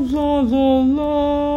la la la